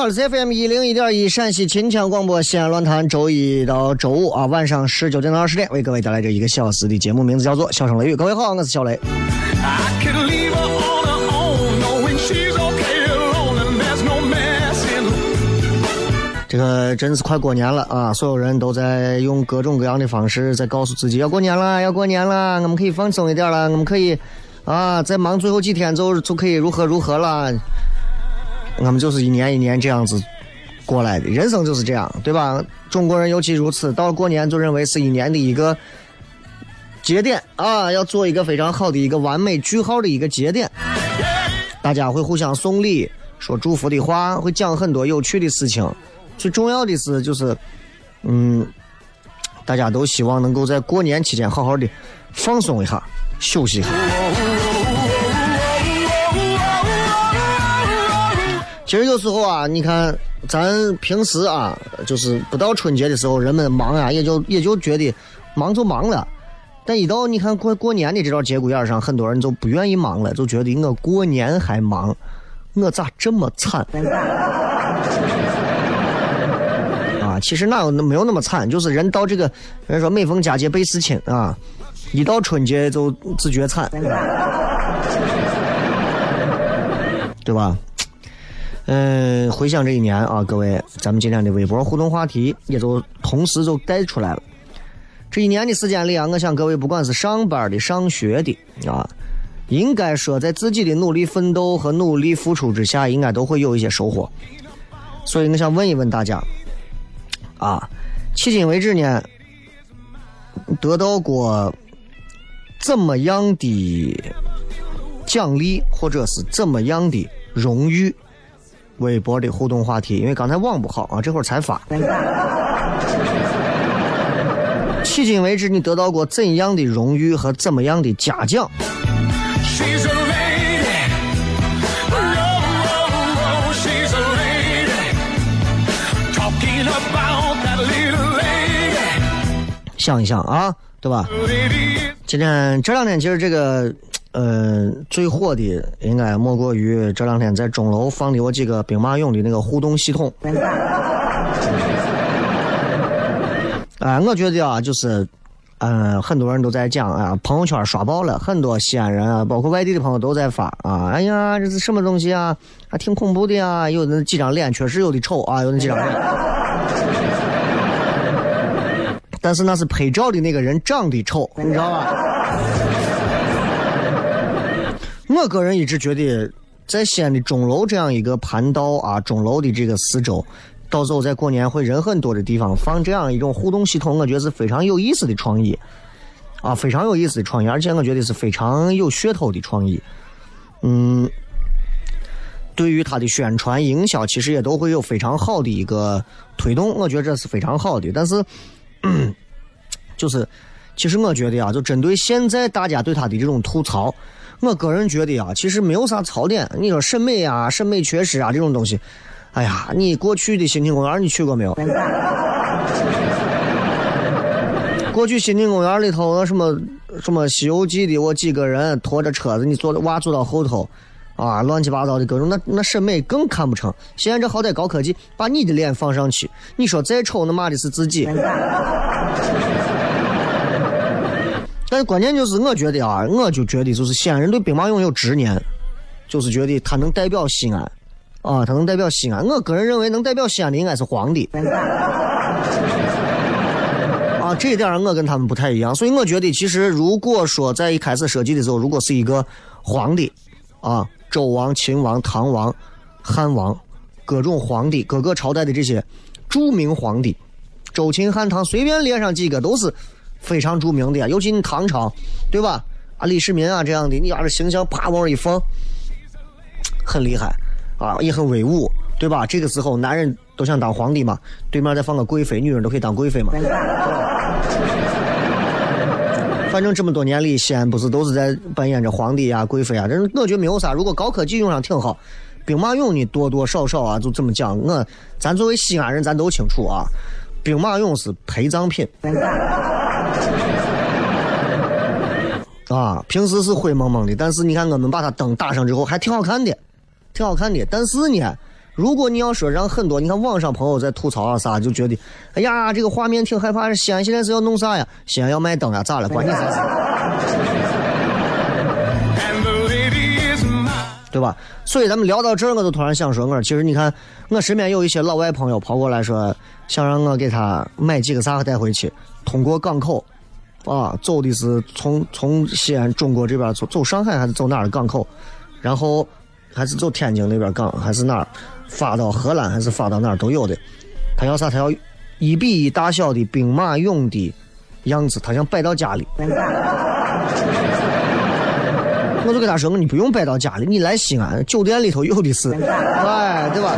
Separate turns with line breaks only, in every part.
好，FM 一零一点一陕西秦腔广播西安论坛，周一到周五啊晚上十九点到二十点为各位带来这一个小时的节目，名字叫做《笑声雷雨》。各位好，我是小雷。这个真是快过年了啊！所有人都在用各种各样的方式在告诉自己要过年了，要过年了，我们可以放松一点了，我们可以啊，再忙最后几天就就可以如何如何了。我们就是一年一年这样子过来的，人生就是这样，对吧？中国人尤其如此，到了过年就认为是一年的一个节点啊，要做一个非常好的一个完美句号的一个节点。大家会互相送礼，说祝福的话，会讲很多有趣的事情。最重要的是，就是，嗯，大家都希望能够在过年期间好好的放松一下，休息一下。其实有时候啊，你看咱平时啊，就是不到春节的时候，人们忙啊，也就也就觉得忙就忙了。但一到你看过过年的这段节骨眼上，很多人就不愿意忙了，就觉得我过年还忙，我咋这么惨？啊，其实哪有没有那么惨，就是人到这个人说每逢佳节倍思亲啊，一到春节就自觉惨，对吧？嗯，回想这一年啊，各位，咱们今天的微博互动话题也就同时就带出来了。这一年的时间里啊，我想各位不管是上班的、上学的啊，应该说在自己的努力奋斗和努力付出之下，应该都会有一些收获。所以我想问一问大家，啊，迄今为止呢，得到过怎么样的奖励，或者是怎么样的荣誉？微博的互动话题，因为刚才网不好啊，这会儿才发。迄今为止，你得到过怎样的荣誉和怎么样的嘉奖.
Oh.
想一想啊，对吧？今天这两天其实这个呃最火的应该莫过于这两天在钟楼放的我几个兵马俑的那个互动系统。哎，我觉得啊，就是，嗯、很多人都在讲啊，朋友圈刷爆了，很多西安人啊，包括外地的朋友都在发啊，哎呀，这是什么东西啊？还挺恐怖的呀，有那几张脸确实有的丑啊，有那几张脸。但是那是拍照的那个人长得丑，你知道吧？我个人一直觉得，在西安的钟楼这样一个盘道啊，钟楼的这个四周，到时候在过年会人很多的地方放这样一种互动系统，我觉得是非常有意思的创意，啊，非常有意思的创意，而且我觉得是非常有噱头的创意。嗯，对于它的宣传营销，其实也都会有非常好的一个推动，我觉得这是非常好的。但是，就是，其实我觉得啊，就针对现在大家对它的这种吐槽，我个人觉得啊，其实没有啥槽点。你说审美啊、审美缺失啊这种东西，哎呀，你过去的新庆公园你去过没有？过去新庆公园里头那什么什么《西游记》的，我几个人拖着车子，你坐娃坐到后头，啊，乱七八糟的各种，那那审美更看不成。现在这好歹高科技，把你的脸放上去，你说再丑，那骂的是自己。但关键就是，我觉得啊，我就觉得就是西安人对兵马俑有执念，就是觉得它能代表西安，啊，它能代表西安。我个人认为，能代表西安的应该是皇帝。啊这一点我跟他们不太一样，所以我觉得，其实如果说在一开始设计的时候，如果是一个皇帝，啊，周王、秦王、唐王、汉王，各种皇帝，各个朝代的这些著名皇帝，周、秦、汉、唐，随便列上几个都是非常著名的呀。尤其你唐朝，对吧？啊，李世民啊这样的，你把这形象啪往上一放，很厉害啊，也很威武，对吧？这个时候男人都想当皇帝嘛，对面再放个贵妃，女人都可以当贵妃嘛。反正这么多年里，西安不是都是在扮演着皇帝呀、贵妃啊？这我觉得没有啥。如果高科技用上挺好，兵马俑你多多少少啊，就这么讲。我咱作为西安人，咱都清楚啊，兵马俑是陪葬品。啊，平时是灰蒙蒙的，但是你看我们把它灯打上之后，还挺好看的，挺好看的。但是呢。如果你要说让很多，你看网上朋友在吐槽啊啥，就觉得，哎呀，这个画面挺害怕。西安现在是要弄啥呀？西安要卖灯啊？咋了？关键啥？对吧？所以咱们聊到这儿，我就突然想说，我其实你看，我身边有一些老外朋友跑过来说，想让我给他买几个啥带回去，通过港口，啊，走的是从从西安中国这边走走上海还是走哪儿的港口，然后还是走天津那边港还是哪儿？发到荷兰还是发到哪儿都有的，他要啥？他要一比一大小的兵马俑的样子，他想摆到家里。我就跟他说：“你不用摆到家里，你来西安酒店里头有的是，哎，对吧？”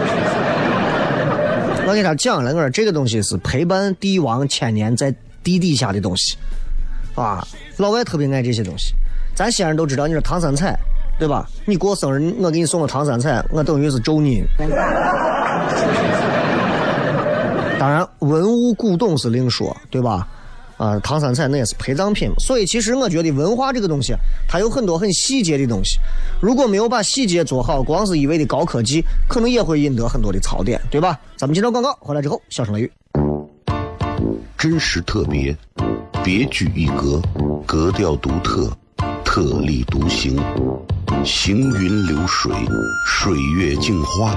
我给他讲了，我说这个东西是陪伴帝王千年在地底下的东西，啊，老外特别爱这些东西。咱西安人都知道，你说唐三彩。对吧？你过生日，我给你送个唐三彩，我等于是咒你。当然，文物古董是另说，对吧？啊，唐三彩那也是陪葬品。所以，其实我觉得文化这个东西，它有很多很细节的东西。如果没有把细节做好，光是一味的高科技，可能也会引得很多的槽点，对吧？咱们接着广告，回来之后，小声雷雨，
真实特别，别具一格，格调独特，特立独行。行云流水，水月镜花，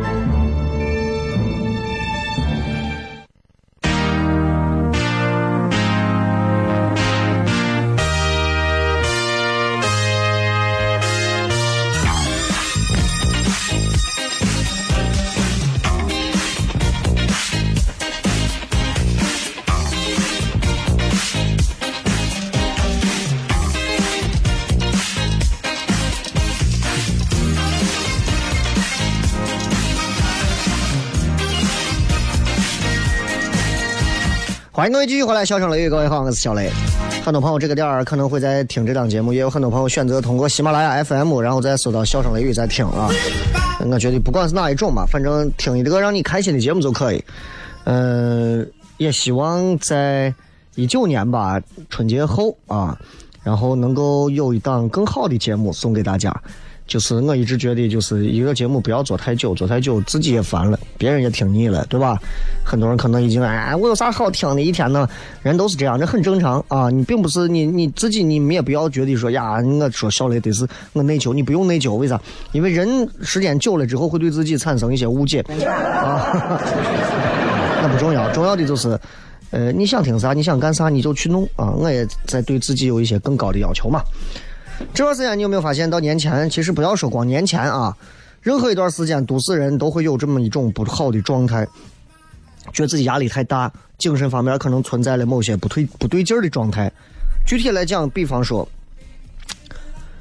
欢迎各位继续回来，笑声雷雨，各位好，我是小雷。很多朋友这个点儿可能会在听这档节目，也有很多朋友选择通过喜马拉雅 FM，然后再搜到笑声雷雨再听啊。我觉得不管是哪一种吧，反正听一个让你开心的节目就可以。嗯、也希望在一九年吧，春节后啊，然后能够有一档更好的节目送给大家。就是我一直觉得，就是一个节目不要做太久，做太久自己也烦了，别人也听腻了，对吧？很多人可能已经哎，我有啥好听的？一天呢，人都是这样，这很正常啊。你并不是你你自己，你们也不要觉得说呀，我说小雷得是我内疚，你不用内疚，为啥？因为人时间久了之后会对自己产生一些误解啊。那不重要，重要的就是，呃，你想听啥，你想干啥，你就去弄啊。我也在对自己有一些更高的要求嘛。这段时间你有没有发现，到年前，其实不要说光年前啊，任何一段时间，都市人都会有这么一种不好的状态，觉得自己压力太大，精神方面可能存在了某些不对不对劲儿的状态。具体来讲，比方说，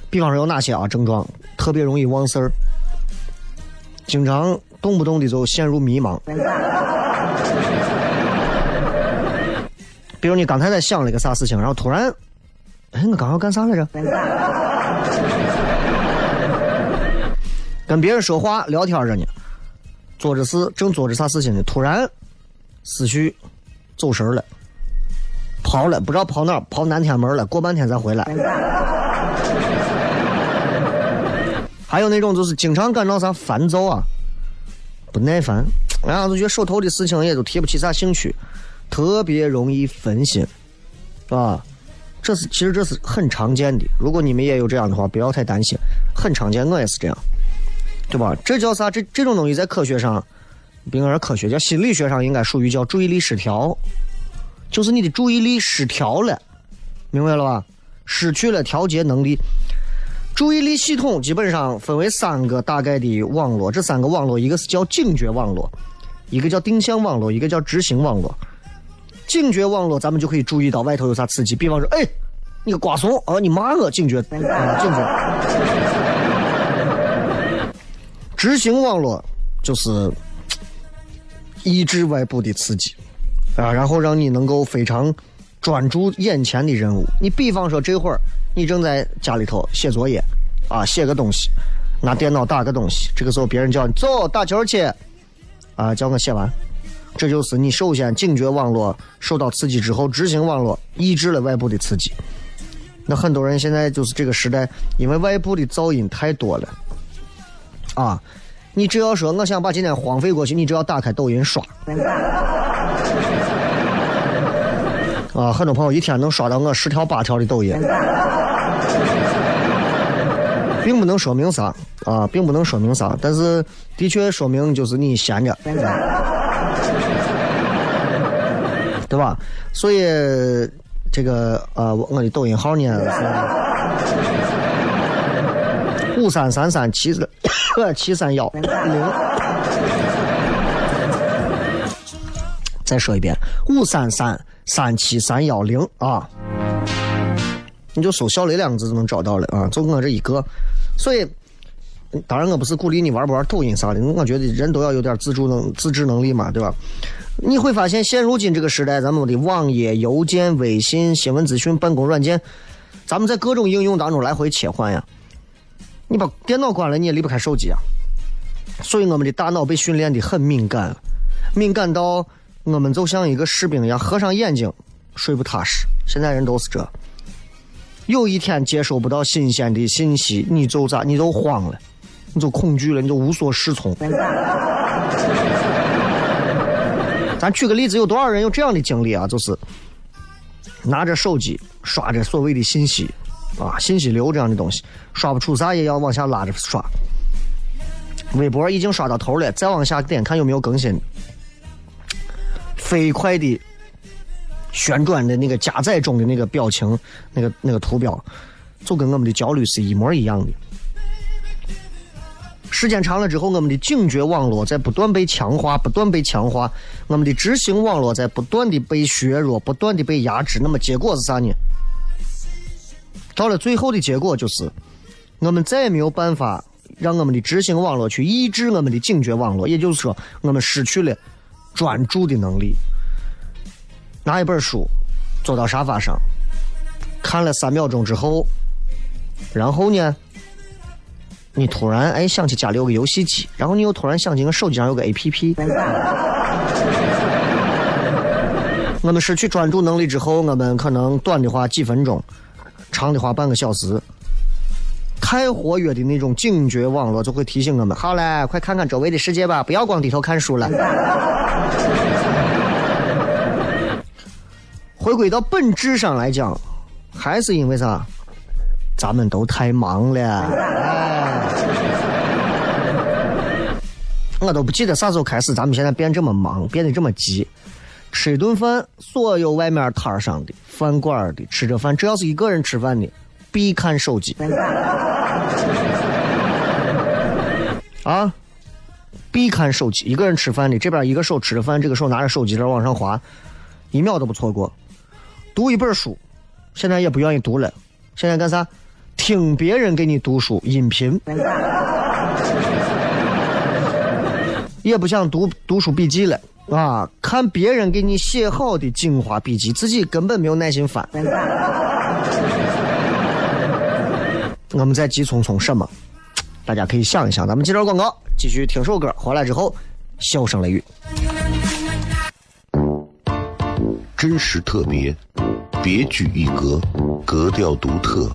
比方说有哪些啊症状，特别容易忘事儿，经常动不动的就陷入迷茫。比如你刚才在想了一个啥事情，然后突然，哎，我刚要干啥来着？跟别人说话聊天着呢，做着事，正做着啥事情呢？突然思绪走神儿了，跑了，不知道跑哪，跑南天门了，过半天才回来。还有那种就是经常感到啥烦躁啊，不耐烦，然后就觉得手头的事情也都提不起啥兴趣，特别容易分心，啊，这是其实这是很常见的。如果你们也有这样的话，不要太担心，很常见，我也是这样，对吧？这叫啥？这这种东西在科学上，不应该说科学，叫心理学上应该属于叫注意力失调，就是你的注意力失调了，明白了吧？失去了调节能力。注意力系统基本上分为三个大概的网络，这三个网络一个是叫警觉网络，一个叫定向网络，一个叫执行网络。警觉网络咱们就可以注意到外头有啥刺激，比方说，哎，你个瓜怂啊，你骂我，警觉啊，警觉。执行网络就是抑制外部的刺激啊，然后让你能够非常专注眼前的任务。你比方说这会儿你正在家里头写作业啊，写个东西，拿电脑打个东西，这个时候别人叫你走打球去啊，叫我写完。这就是你首先警觉网络受到刺激之后，执行网络抑制了外部的刺激。那很多人现在就是这个时代，因为外部的噪音太多了啊。你只要说我想把今天荒废过去，你只要打开抖音刷啊，很多朋友一天能刷到我十条八条的抖音，并不能说明啥啊，并不能说明啥，但是的确说明就是你闲着。对吧？所以这个呃，我的抖音号呢是五三三三七七三幺零。再说一遍，五三三三七三幺零啊，你就搜“小雷”两个字就能找到了啊，就我这一个。所以，当然我不是鼓励你玩不玩抖音啥的，我觉得人都要有点自主能自制能力嘛，对吧？你会发现，现如今这个时代，咱们的网页、邮件、微信、新闻资讯、办公软件，咱们在各种应用当中来回切换呀。你把电脑关了，你也离不开手机啊。所以我们的大脑被训练的很敏感，敏感到我们就像一个士兵一样，合上眼睛睡不踏实。现在人都是这。有一天接收不到新鲜的信息，你就咋？你就慌了，你就恐惧了，你就无所适从。咱举个例子，有多少人有这样的经历啊？就是拿着手机刷着所谓的信息啊，信息流这样的东西，刷不出啥也要往下拉着刷。微博已经刷到头了，再往下点看有没有更新。飞快的旋转的那个加载中的那个表情，那个那个图标，就跟我们的焦虑是一模一样的。时间长了之后，我们的警觉网络在不断被强化，不断被强化，我们的执行网络在不断的被削弱，不断的被压制。那么结果是啥呢？到了最后的结果就是，我们再也没有办法让我们的执行网络去抑制我们的警觉网络，也就是说，我们失去了专注的能力。拿一本书，坐到沙发上，看了三秒钟之后，然后呢，你突然哎想起家里有个游戏机，然后你又突然想起我手机上有个 A P P。我们失去专注能力之后，我们可能短的话几分钟，长的话半个小时。太活跃的那种警觉网络就会提醒我们：好嘞，快看看周围的世界吧，不要光低头看书了。回归到本质上来讲，还是因为啥？咱们都太忙了。哎，我都不记得啥时候开始，咱们现在变这么忙，变得这么急。吃一顿饭，所有外面摊上的、饭馆的，吃着饭，只要是一个人吃饭的，必看手机。啊，必看手机。一个人吃饭的，这边一个手吃着饭，这个手拿着手机在往上滑，一秒都不错过。读一本书，现在也不愿意读了，现在干啥？听别人给你读书，音频。也不想读读书笔记了啊！看别人给你写好的精华笔记，自己根本没有耐心翻。我们在急匆匆什么？大家可以想一想。咱们接着广告，继续听首歌。回来之后，笑声雷雨，
真实特别，别具一格，格调独特，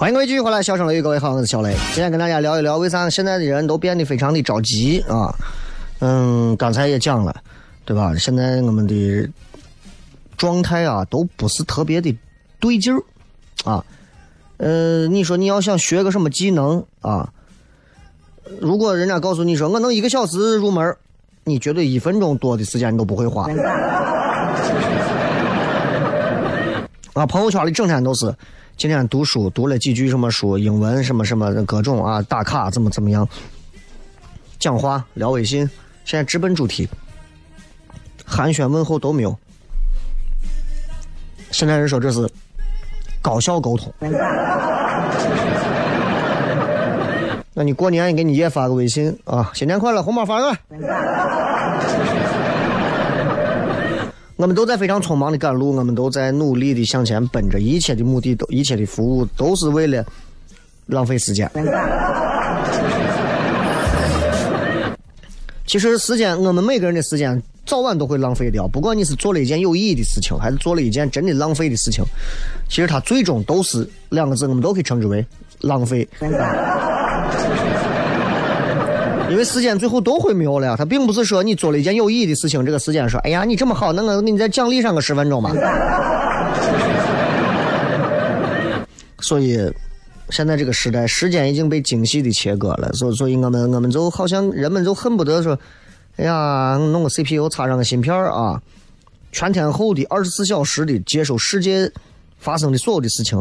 欢迎各位继续回来，笑声雷雨，各位好，我是小雷。今天跟大家聊一聊，为啥现在的人都变得非常的着急啊？嗯，刚才也讲了，对吧？现在我们的状态啊，都不是特别的对劲儿啊。呃，你说你要想学个什么技能啊？如果人家告诉你说我能一个小时入门，你绝对一分钟多的时间你都不会花。啊，朋友圈里整天都是。今天读书读了几句什么书？英文什么什么各种啊，打卡怎么怎么样？讲话聊微信，现在直奔主题，寒暄问候都没有。现在人说这是高效沟通。那你过年你给你爷发个微信啊，新年快乐，红包发过来。我们都在非常匆忙的赶路，我们都在努力的向前奔着，一切的目的都，一切的服务都是为了浪费时间。其实时间，我们每个人的时间早晚都会浪费掉。不管你是做了一件有意义的事情，还是做了一件真的浪费的事情，其实它最终都是两个字，我们都可以称之为浪费。因为时间最后都会没有了，他并不是说你做了一件有意义的事情，这个时间说，哎呀，你这么好，那我给你再奖励上个十分钟吧。所以，现在这个时代，时间已经被精细的切割了，所所以我们我们就好像人们就恨不得说，哎呀，弄个 CPU 插上个芯片儿啊，全天候的、二十四小时的接收世界发生的所有的事情，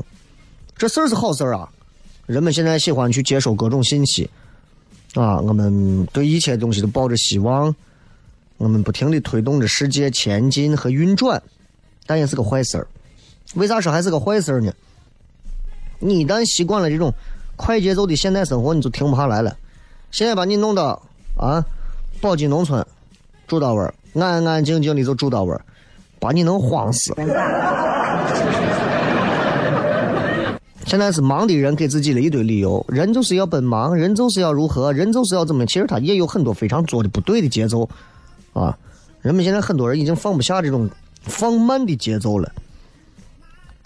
这事儿是好事儿啊。人们现在喜欢去接收各种信息啊，我们对一切东西都抱着希望，我们不停的推动着世界前进和运转，但也是个坏事儿。为啥说还是个坏事儿呢？你一旦习惯了这种快节奏的现代生活，你就停不下来了。现在把你弄到啊，宝鸡农村住到位儿，安安静静的就住到位儿，把你能慌死。现在是忙的人给自己了一堆理由，人就是要奔忙，人就是要如何，人就是要怎么。其实他也有很多非常做的不对的节奏，啊，人们现在很多人已经放不下这种放慢的节奏了。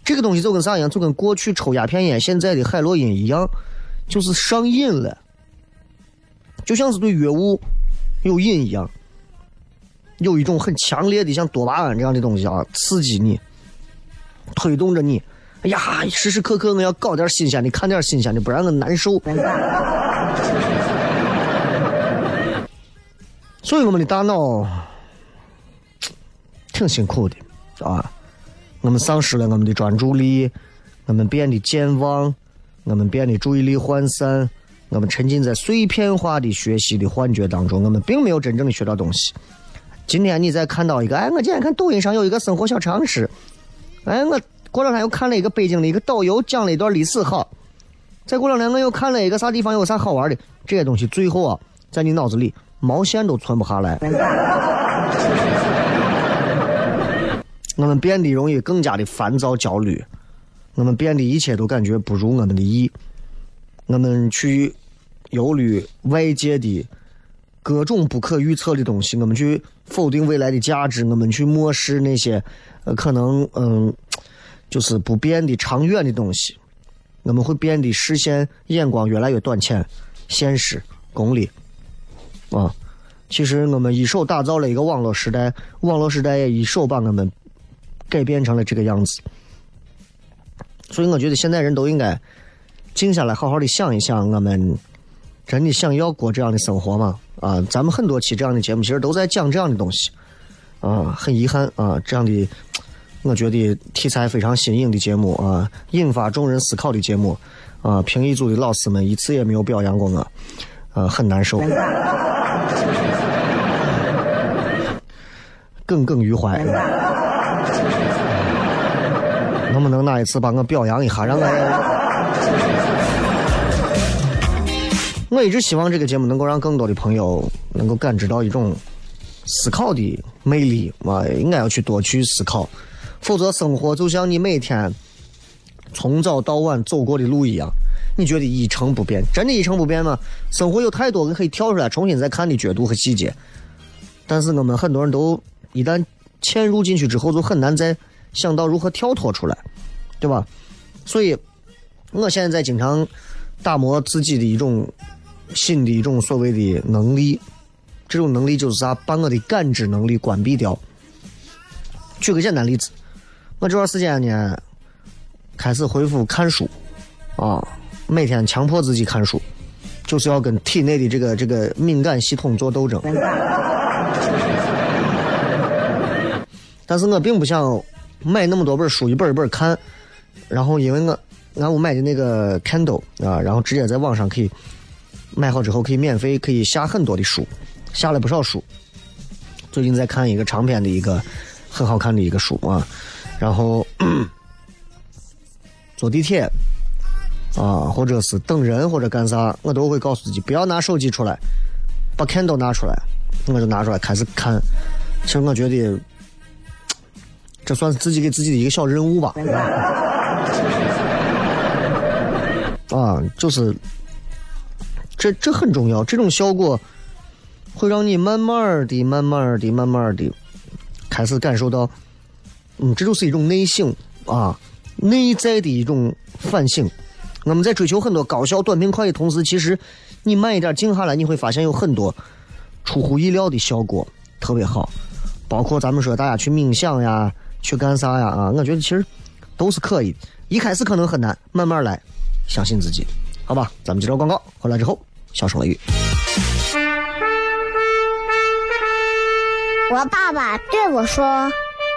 这个东西就跟啥一样？就跟过去抽鸦片烟，现在的海洛因一样，就是上瘾了，就像是对药物有瘾一样，有一种很强烈的像多巴胺这样的东西啊，刺激你，推动着你。哎呀，时时刻刻我要搞点新鲜的，看点新鲜的，不然我难受。所以我们的大脑挺辛苦的啊，我们丧失了我们的专注力，我们变得健忘，我们变得注意力涣散，我们沉浸在碎片化的学习的幻觉当中，我们并没有真正的学到东西。今天你再看到一个，哎，我今天看抖音上有一个生活小常识，哎，我。过两天又看了一个北京的一个导游讲了一段历史，好。再过两天我又看了一个啥地方有啥好玩的，这些东西最后啊，在你脑子里毛线都存不下来。我们变得容易更加的烦躁焦虑，我们变得一切都感觉不如我们的意，我们去忧虑外界的各种不可预测的东西，我们去否定未来的价值，我们去漠视那些呃可能嗯。就是不变的长远的东西，我们会变得视线眼光越来越短浅、现实、功利啊。其实我们一手打造了一个网络时代，网络时代也一手把我们改变成了这个样子。所以我觉得现在人都应该静下来，好好的想一想，我们真的想要过这样的生活吗？啊，咱们很多期这样的节目其实都在讲这样的东西啊，很遗憾啊，这样的。我觉得题材非常新颖的节目啊，引发众人思考的节目啊，评议组的老师们一次也没有表扬过我，啊，很难受，耿耿于怀。能不能哪一次把我表扬一下，让我？我一直希望这个节目能够让更多的朋友能够感知到一种思考的魅力啊，应该要去多去思考。否则，生活就像你每天从早到晚走过的路一样，你觉得一成不变？真的，一成不变吗？生活有太多可以跳出来重新再看的角度和细节，但是我们很多人都一旦嵌入进去之后，就很难再想到如何跳脱出来，对吧？所以，我现在在经常打磨自己的一种新的一种所谓的能力，这种能力就是啥？把我的感知能力关闭掉。举个简单例子。我这段时间呢，开始恢复看书，啊，每天强迫自己看书，就是要跟体内的这个这个敏感系统做斗争。但是我并不想买那么多本书，一本一本看，然后因为我俺我买的那个 Kindle 啊，然后直接在网上可以买好之后可以免费可以下很多的书，下了不少书。最近在看一个长篇的一个很好看的一个书啊。然后 坐地铁啊，或者是等人或者干啥，我都会告诉自己不要拿手机出来，把 Kindle 拿出来，我就拿出来开始看。其实我觉得这算是自己给自己的一个小任务吧。啊，就是这这很重要，这种效果会让你慢慢的、慢慢的、慢慢的开始感受到。嗯，这就是一种内省啊，内在的一种反省。我们在追求很多高效、短平快的同时，其实你慢一点静下来，你会发现有很多出乎意料的效果，特别好。包括咱们说大家去冥想呀，去干啥呀啊，我觉得其实都是可以。一开始可能很难，慢慢来，相信自己，好吧？咱们接着广告，回来之后，小声雷雨。
我爸爸对我说：“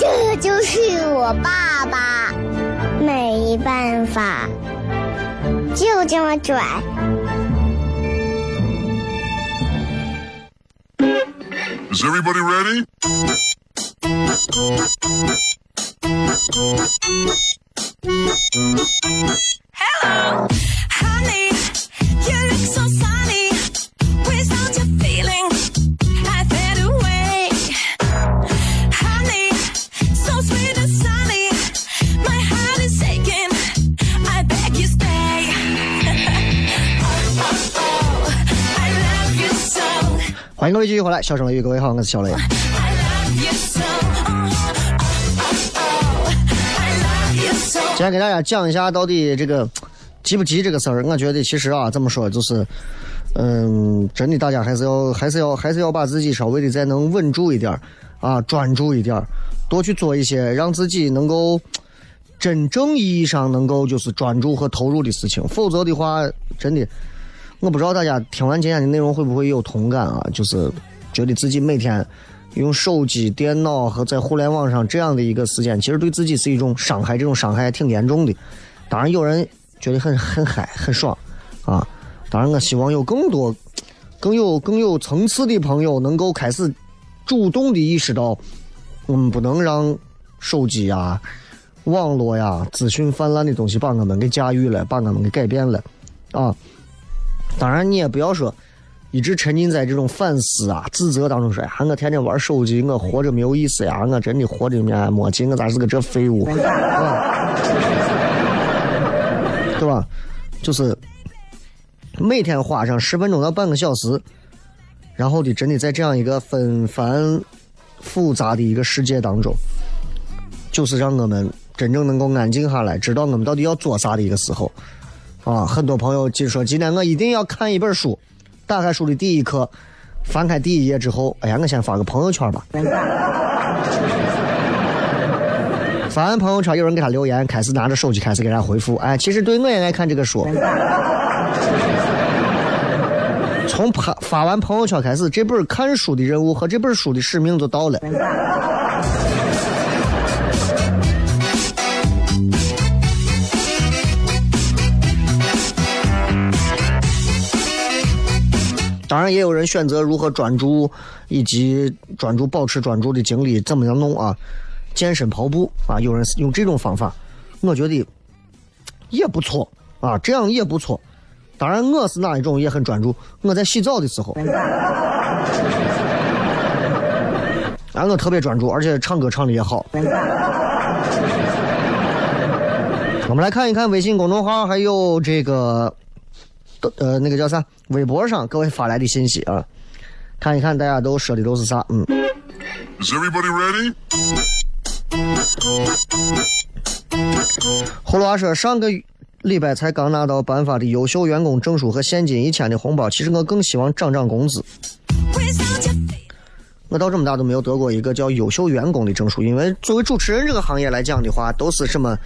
这就是我爸爸，没办法，就这么拽。
Is everybody ready?
Honey,
迎各位继续回来，笑声雷雨，各位好，我是小雷。今天给大家讲一下到底这个急不急这个事儿。我觉得其实啊，怎么说就是，嗯，真的大家还是要还是要还是要把自己稍微的再能稳住一点啊，专注一点，多去做一些让自己能够真正意义上能够就是专注和投入的事情。否则的话，真的，我不知道大家听完今天的内容会不会有同感啊？就是觉得自己每天。用手机、电脑和在互联网上这样的一个时间，其实对自己是一种伤害，这种伤害挺严重的。当然，有人觉得很很嗨、很爽啊。当然，我希望有更多、更有更有层次的朋友能够开始主动的意识到，我们不能让手机呀、网络呀、资讯泛滥的东西把我们给驾驭了，把我们给改变了啊。当然，你也不要说。一直沉浸在这种反思啊、自责当中说：“呀，我天天玩手机，我活着没有意思呀！我真的活着没没劲，我咋是个这废物？”对吧？对吧？就是每天花上十分钟到半个小时，然后的真的在这样一个纷繁复杂的一个世界当中，就是让我们真正能够安静下来，知道我们到底要做啥的一个时候。啊，很多朋友就说今天我一定要看一本书。打开书的第一课，翻开第一页之后，哎呀，我先发个朋友圈吧。发完朋友圈，有人给他留言，开始拿着手机开始给他回复。哎，其实对我也爱看这个书。从发发完朋友圈开始，这本看书的任务和这本书的使命就到了。当然，也有人选择如何专注，以及专注保持专注的精力怎么样弄啊？健身跑步啊，有人用这种方法，我觉得也不错啊，这样也不错。当然，我是哪一种也很专注。我在洗澡的时候，啊，我特别专注，而且唱歌唱的也好。我们来看一看微信公众号，还有这个。呃，那个叫啥？微博上各位发来的信息啊，看一看大家都说的都是啥？嗯。
Is everybody ready?
葫芦娃说，上个礼拜才刚拿到颁发的优秀员工证书和现金一千的红包，其实我更希望涨涨工资。我到这么大都没有得过一个叫优秀员工的证书，因为作为主持人这个行业来讲的话，都是什么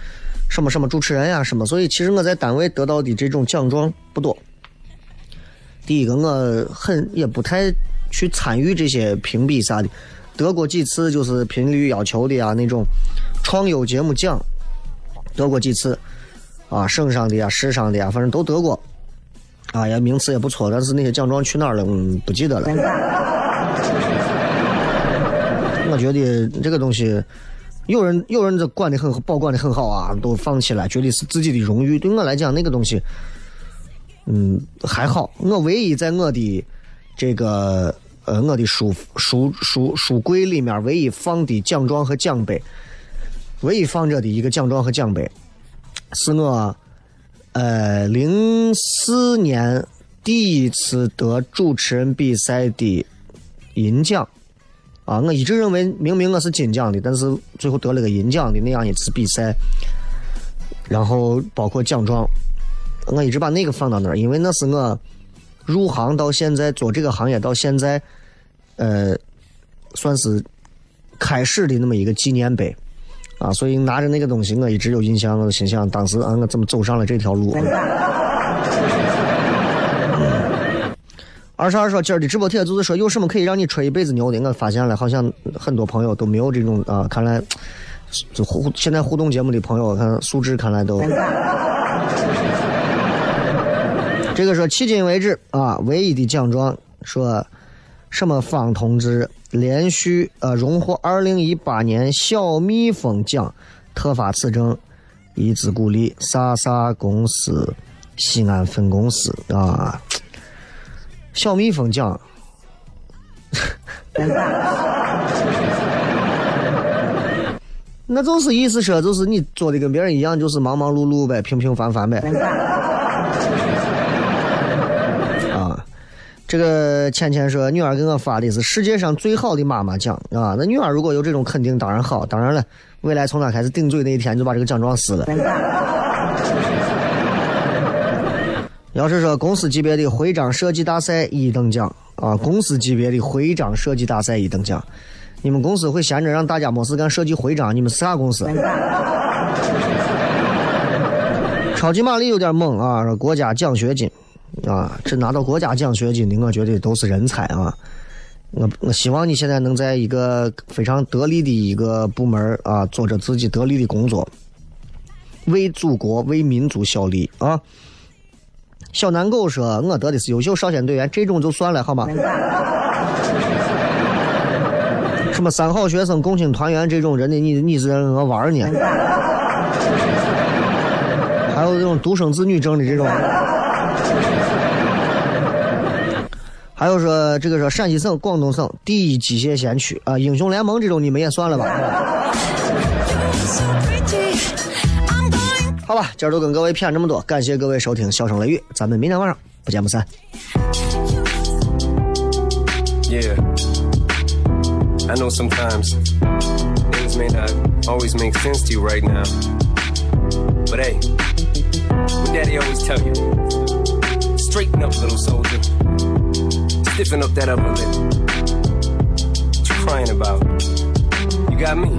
什么什么主持人呀、什么，所以其实我在单位得到的这种奖状不多。第一个，我很也不太去参与这些评比啥的，得过几次就是频率要求的啊那种创优节目奖，得过几次啊，省上的呀、市上的呀，反正都得过，啊呀名次也不错，但是那些奖状去哪儿了？嗯，不记得了。我觉得这个东西，有人有人这管的很保管的很好啊，都放起来，觉得是自己的荣誉。对我来讲，那个东西，嗯，还好。我唯一在我的这个呃我的书书书书柜里面唯一放的奖状和奖杯，唯一放着的一个奖状和奖杯，是我呃零四年第一次得主持人比赛的银奖。啊，我一直认为明明我是金奖的，但是最后得了个银奖的那样一次比赛，然后包括奖状，我一直把那个放到那儿，因为那是我入行到现在做这个行业到现在，呃，算是开始的那么一个纪念碑。啊，所以拿着那个东西，我一直有印象。我心想，当时啊，我怎么走上了这条路？二十二说，今儿的直播帖就是说，有什么可以让你吹一辈子牛的？我发现了，好像很多朋友都没有这种啊。看来，就互现在互动节目的朋友，看素质看来都。这个说迄今为止啊，唯一的奖状说，什么方同志连续呃荣获二零一八年小蜜蜂奖特发此证，以资鼓励莎莎公司西安分公司啊。小蜜蜂奖，那就是意思说，就是你做的跟别人一样，就是忙忙碌碌呗，平平凡凡呗。啊，这个倩倩说，女儿给我发的是世界上最好的妈妈奖啊。那女儿如果有这种肯定，当然好。当然了，未来从她开始顶嘴那一天，就把这个奖状撕了。要是说公司级别的徽章设计大赛一等奖啊，公司级别的徽章设计大赛一等奖，你们公司会闲着让大家没事干设计徽章？你们是啥公司？超级玛丽有点猛啊，说国家奖学金啊，这拿到国家奖学金的，我觉得都是人才啊。我我希望你现在能在一个非常得力的一个部门啊，做着自己得力的工作，为祖国为民族效力啊。小南狗说：“我得的是优秀少先队员，这种就算了，好吗？什么三好学生、共青团员这种人的，你你是让我玩呢？还有这种独生子女证的这种，还有说这个说陕西省、广东省第一机械先驱啊，英雄联盟这种你们也算了吧？好吧，今儿就跟各位谝这么多，感谢各位收听《笑声雷雨》，咱们明天晚上不见不散。”
Yeah. I know sometimes things may not always make sense to you right now. But hey, what daddy always tell you straighten up, little soldier. Stiffen up that upper lip. What you crying about? You got me.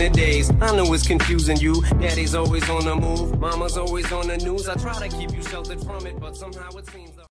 a daze. I know it's confusing you. Daddy's always on the move, mama's always on the news. I try to keep you sheltered from it, but somehow it seems